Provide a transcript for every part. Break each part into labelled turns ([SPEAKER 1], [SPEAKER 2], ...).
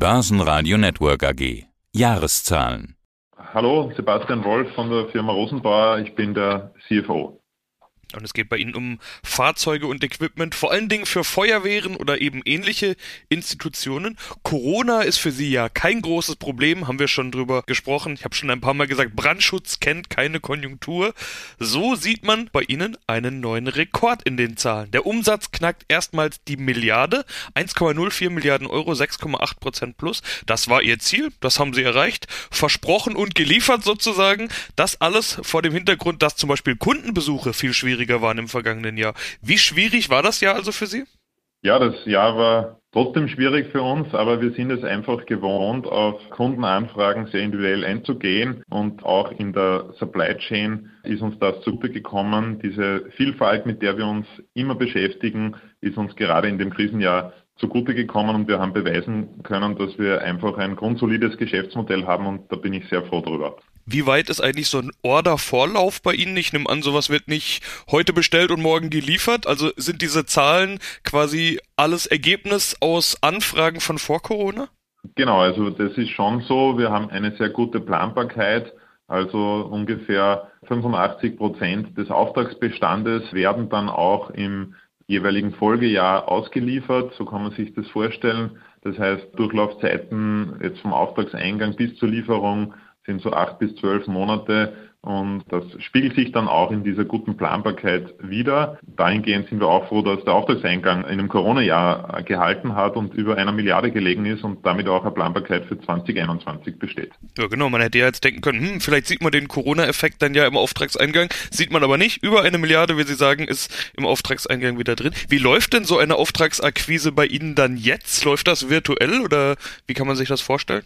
[SPEAKER 1] Börsenradio Network AG. Jahreszahlen.
[SPEAKER 2] Hallo, Sebastian Wolf von der Firma Rosenbauer. Ich bin der CFO.
[SPEAKER 3] Und es geht bei Ihnen um Fahrzeuge und Equipment, vor allen Dingen für Feuerwehren oder eben ähnliche Institutionen. Corona ist für Sie ja kein großes Problem, haben wir schon drüber gesprochen. Ich habe schon ein paar Mal gesagt, Brandschutz kennt keine Konjunktur. So sieht man bei Ihnen einen neuen Rekord in den Zahlen. Der Umsatz knackt erstmals die Milliarde, 1,04 Milliarden Euro, 6,8 Prozent plus. Das war Ihr Ziel, das haben Sie erreicht, versprochen und geliefert sozusagen. Das alles vor dem Hintergrund, dass zum Beispiel Kundenbesuche viel schwieriger schwieriger waren im vergangenen Jahr. Wie schwierig war das Jahr also für Sie?
[SPEAKER 2] Ja, das Jahr war trotzdem schwierig für uns, aber wir sind es einfach gewohnt, auf Kundenanfragen sehr individuell einzugehen und auch in der Supply Chain ist uns das zugute gekommen. Diese Vielfalt, mit der wir uns immer beschäftigen, ist uns gerade in dem Krisenjahr zugute gekommen und wir haben beweisen können, dass wir einfach ein grundsolides Geschäftsmodell haben und da bin ich sehr froh drüber.
[SPEAKER 3] Wie weit ist eigentlich so ein Order-Vorlauf bei Ihnen? Ich nehme an, sowas wird nicht heute bestellt und morgen geliefert. Also sind diese Zahlen quasi alles Ergebnis aus Anfragen von vor Corona?
[SPEAKER 2] Genau, also das ist schon so. Wir haben eine sehr gute Planbarkeit. Also ungefähr 85 Prozent des Auftragsbestandes werden dann auch im jeweiligen Folgejahr ausgeliefert. So kann man sich das vorstellen. Das heißt, Durchlaufzeiten jetzt vom Auftragseingang bis zur Lieferung sind so acht bis zwölf Monate und das spiegelt sich dann auch in dieser guten Planbarkeit wieder. Dahingehend sind wir auch froh, dass der Auftragseingang in einem Corona-Jahr gehalten hat und über einer Milliarde gelegen ist und damit auch eine Planbarkeit für 2021 besteht.
[SPEAKER 3] Ja, genau. Man hätte ja jetzt denken können, hm, vielleicht sieht man den Corona-Effekt dann ja im Auftragseingang. Sieht man aber nicht. Über eine Milliarde, wie Sie sagen, ist im Auftragseingang wieder drin. Wie läuft denn so eine Auftragsakquise bei Ihnen dann jetzt? Läuft das virtuell oder wie kann man sich das vorstellen?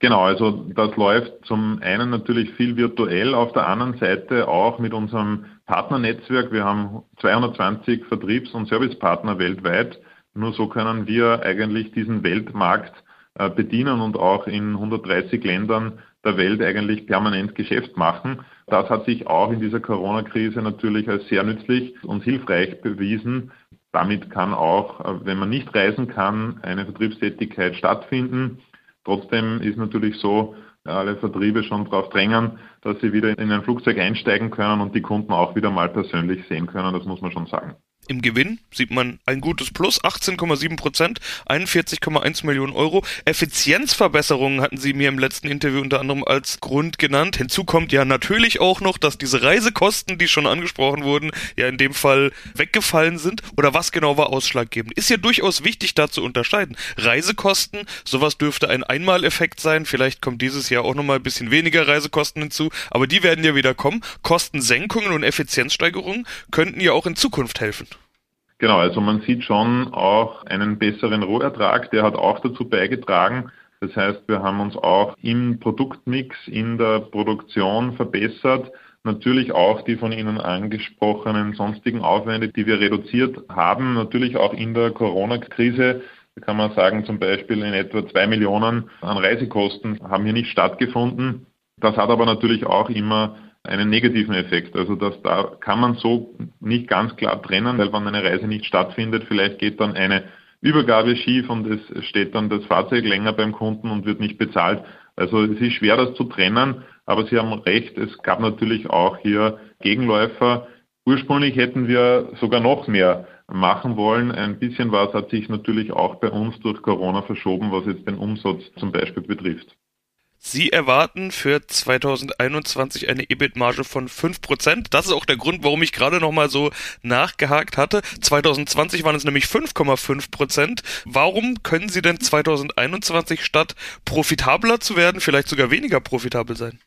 [SPEAKER 2] Genau, also das läuft zum einen natürlich viel virtuell, auf der anderen Seite auch mit unserem Partnernetzwerk. Wir haben 220 Vertriebs- und Servicepartner weltweit. Nur so können wir eigentlich diesen Weltmarkt äh, bedienen und auch in 130 Ländern der Welt eigentlich permanent Geschäft machen. Das hat sich auch in dieser Corona-Krise natürlich als sehr nützlich und hilfreich bewiesen. Damit kann auch, äh, wenn man nicht reisen kann, eine Vertriebstätigkeit stattfinden. Trotzdem ist natürlich so, alle Vertriebe schon darauf drängen, dass sie wieder in ein Flugzeug einsteigen können und die Kunden auch wieder mal persönlich sehen können. Das muss man schon sagen.
[SPEAKER 3] Im Gewinn sieht man ein gutes Plus, 18,7 Prozent, 41,1 Millionen Euro. Effizienzverbesserungen hatten Sie mir im letzten Interview unter anderem als Grund genannt. Hinzu kommt ja natürlich auch noch, dass diese Reisekosten, die schon angesprochen wurden, ja in dem Fall weggefallen sind. Oder was genau war ausschlaggebend? Ist ja durchaus wichtig da zu unterscheiden. Reisekosten, sowas dürfte ein Einmaleffekt sein. Vielleicht kommt dieses Jahr auch nochmal ein bisschen weniger Reisekosten hinzu, aber die werden ja wieder kommen. Kostensenkungen und Effizienzsteigerungen könnten ja auch in Zukunft helfen.
[SPEAKER 2] Genau, also man sieht schon auch einen besseren Rohertrag, der hat auch dazu beigetragen. Das heißt, wir haben uns auch im Produktmix, in der Produktion verbessert. Natürlich auch die von Ihnen angesprochenen sonstigen Aufwände, die wir reduziert haben. Natürlich auch in der Corona-Krise da kann man sagen, zum Beispiel in etwa zwei Millionen an Reisekosten haben hier nicht stattgefunden. Das hat aber natürlich auch immer einen negativen Effekt. Also das da kann man so nicht ganz klar trennen, weil wenn eine Reise nicht stattfindet, vielleicht geht dann eine Übergabe schief und es steht dann das Fahrzeug länger beim Kunden und wird nicht bezahlt. Also es ist schwer, das zu trennen, aber Sie haben recht, es gab natürlich auch hier Gegenläufer. Ursprünglich hätten wir sogar noch mehr machen wollen. Ein bisschen was hat sich natürlich auch bei uns durch Corona verschoben, was jetzt den Umsatz zum Beispiel betrifft.
[SPEAKER 3] Sie erwarten für 2021 eine EBIT-Marge von 5%. Das ist auch der Grund, warum ich gerade nochmal so nachgehakt hatte. 2020 waren es nämlich 5,5%. Warum können Sie denn 2021 statt profitabler zu werden, vielleicht sogar weniger profitabel sein?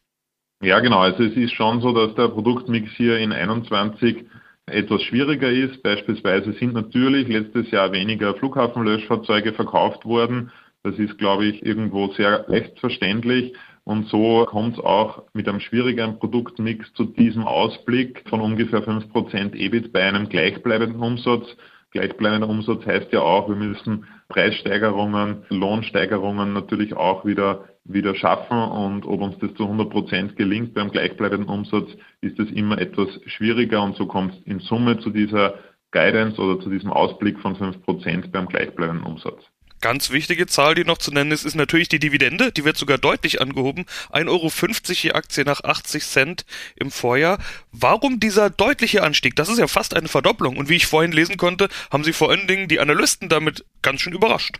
[SPEAKER 2] Ja, genau. Also es ist schon so, dass der Produktmix hier in 21 etwas schwieriger ist. Beispielsweise sind natürlich letztes Jahr weniger Flughafenlöschfahrzeuge verkauft worden. Das ist, glaube ich, irgendwo sehr leicht verständlich. Und so kommt es auch mit einem schwierigeren Produktmix zu diesem Ausblick von ungefähr 5% EBIT bei einem gleichbleibenden Umsatz. Gleichbleibender Umsatz heißt ja auch, wir müssen Preissteigerungen, Lohnsteigerungen natürlich auch wieder, wieder schaffen. Und ob uns das zu 100% gelingt beim gleichbleibenden Umsatz, ist das immer etwas schwieriger. Und so kommt es in Summe zu dieser Guidance oder zu diesem Ausblick von 5% beim gleichbleibenden Umsatz.
[SPEAKER 3] Ganz wichtige Zahl, die noch zu nennen ist, ist natürlich die Dividende. Die wird sogar deutlich angehoben. 1,50 Euro je Aktie nach 80 Cent im Vorjahr. Warum dieser deutliche Anstieg? Das ist ja fast eine Verdopplung. Und wie ich vorhin lesen konnte, haben Sie vor allen Dingen die Analysten damit ganz schön überrascht.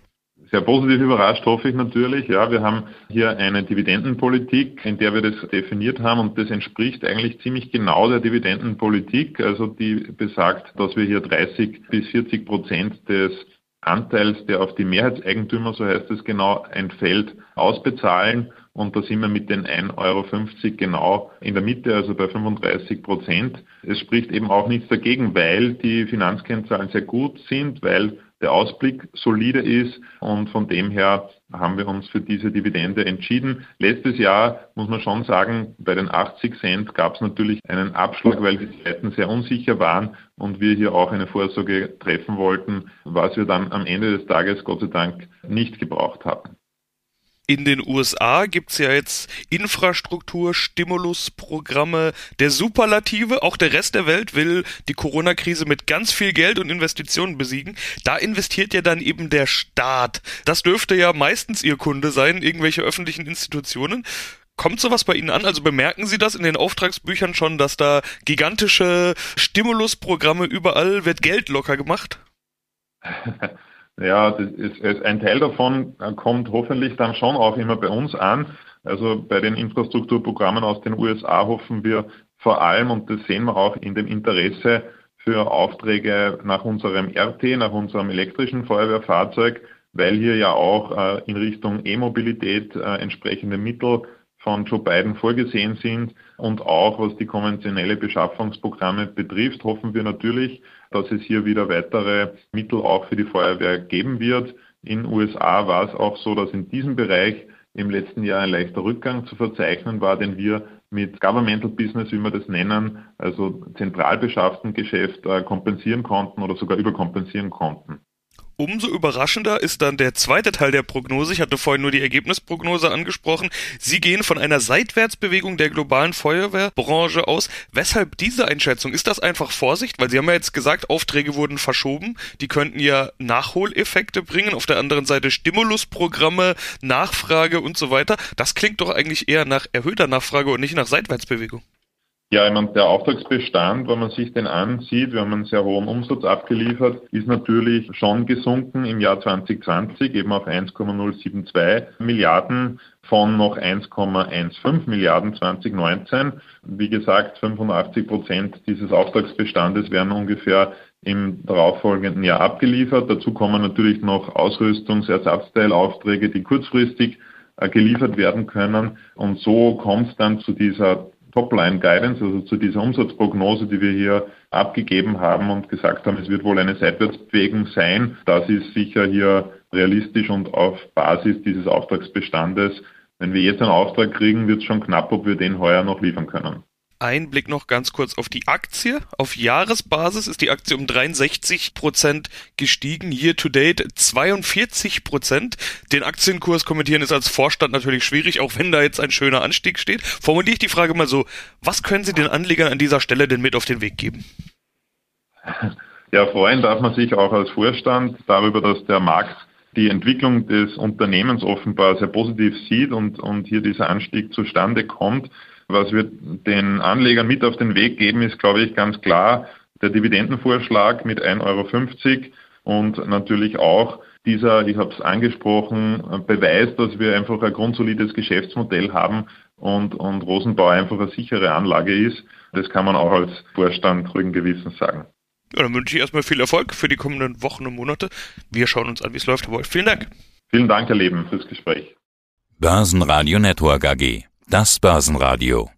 [SPEAKER 2] Sehr positiv überrascht hoffe ich natürlich. Ja, wir haben hier eine Dividendenpolitik, in der wir das definiert haben und das entspricht eigentlich ziemlich genau der Dividendenpolitik, also die besagt, dass wir hier 30 bis 40 Prozent des Anteils, der auf die Mehrheitseigentümer, so heißt es genau, entfällt, ausbezahlen. Und da sind wir mit den 1,50 Euro genau in der Mitte, also bei 35 Prozent. Es spricht eben auch nichts dagegen, weil die Finanzkennzahlen sehr gut sind, weil der Ausblick solide ist und von dem her haben wir uns für diese Dividende entschieden. Letztes Jahr muss man schon sagen, bei den 80 Cent gab es natürlich einen Abschlag, weil die Zeiten sehr unsicher waren und wir hier auch eine Vorsorge treffen wollten, was wir dann am Ende des Tages Gott sei Dank nicht gebraucht hatten.
[SPEAKER 3] In den USA gibt's ja jetzt Infrastruktur, Stimulusprogramme der Superlative. Auch der Rest der Welt will die Corona-Krise mit ganz viel Geld und Investitionen besiegen. Da investiert ja dann eben der Staat. Das dürfte ja meistens Ihr Kunde sein, irgendwelche öffentlichen Institutionen. Kommt sowas bei Ihnen an? Also bemerken Sie das in den Auftragsbüchern schon, dass da gigantische Stimulusprogramme überall wird Geld locker gemacht?
[SPEAKER 2] Ja, das ist, ein Teil davon kommt hoffentlich dann schon auch immer bei uns an. Also bei den Infrastrukturprogrammen aus den USA hoffen wir vor allem, und das sehen wir auch in dem Interesse für Aufträge nach unserem RT, nach unserem elektrischen Feuerwehrfahrzeug, weil hier ja auch äh, in Richtung E-Mobilität äh, entsprechende Mittel von Joe Biden vorgesehen sind. Und auch was die konventionelle Beschaffungsprogramme betrifft, hoffen wir natürlich, dass es hier wieder weitere Mittel auch für die Feuerwehr geben wird. In USA war es auch so, dass in diesem Bereich im letzten Jahr ein leichter Rückgang zu verzeichnen war, den wir mit Governmental Business, wie wir das nennen, also zentral beschafften Geschäft äh, kompensieren konnten oder sogar überkompensieren konnten.
[SPEAKER 3] Umso überraschender ist dann der zweite Teil der Prognose. Ich hatte vorhin nur die Ergebnisprognose angesprochen. Sie gehen von einer Seitwärtsbewegung der globalen Feuerwehrbranche aus. Weshalb diese Einschätzung? Ist das einfach Vorsicht? Weil Sie haben ja jetzt gesagt, Aufträge wurden verschoben. Die könnten ja Nachholeffekte bringen. Auf der anderen Seite Stimulusprogramme, Nachfrage und so weiter. Das klingt doch eigentlich eher nach erhöhter Nachfrage und nicht nach Seitwärtsbewegung.
[SPEAKER 2] Ja, ich meine, der Auftragsbestand, wenn man sich den ansieht, wir haben einen sehr hohen Umsatz abgeliefert, ist natürlich schon gesunken im Jahr 2020 eben auf 1,072 Milliarden von noch 1,15 Milliarden 2019. Wie gesagt, 85 Prozent dieses Auftragsbestandes werden ungefähr im darauffolgenden Jahr abgeliefert. Dazu kommen natürlich noch Ausrüstungsersatzteilaufträge, die kurzfristig äh, geliefert werden können. Und so kommt es dann zu dieser Topline-Guidance, also zu dieser Umsatzprognose, die wir hier abgegeben haben und gesagt haben, es wird wohl eine Seitwärtsbewegung sein. Das ist sicher hier realistisch und auf Basis dieses Auftragsbestandes. Wenn wir jetzt einen Auftrag kriegen, wird es schon knapp, ob wir den heuer noch liefern können.
[SPEAKER 3] Ein Blick noch ganz kurz auf die Aktie. Auf Jahresbasis ist die Aktie um 63 Prozent gestiegen. Year to date 42 Prozent. Den Aktienkurs kommentieren ist als Vorstand natürlich schwierig, auch wenn da jetzt ein schöner Anstieg steht. Formuliere ich die Frage mal so. Was können Sie den Anlegern an dieser Stelle denn mit auf den Weg geben?
[SPEAKER 2] Ja, freuen darf man sich auch als Vorstand darüber, dass der Markt die Entwicklung des Unternehmens offenbar sehr positiv sieht und, und hier dieser Anstieg zustande kommt. Was wir den Anlegern mit auf den Weg geben, ist, glaube ich, ganz klar der Dividendenvorschlag mit 1,50 Euro und natürlich auch dieser, ich habe es angesprochen, Beweis, dass wir einfach ein grundsolides Geschäftsmodell haben und, und Rosenbau einfach eine sichere Anlage ist. Das kann man auch als Vorstand ruhigen Gewissens sagen.
[SPEAKER 3] Ja, dann wünsche ich erstmal viel Erfolg für die kommenden Wochen und Monate. Wir schauen uns an, wie es läuft. Wolf, vielen Dank.
[SPEAKER 2] Vielen Dank, Herr Leben, fürs Gespräch.
[SPEAKER 1] Börsenradio Network AG. Das Börsenradio.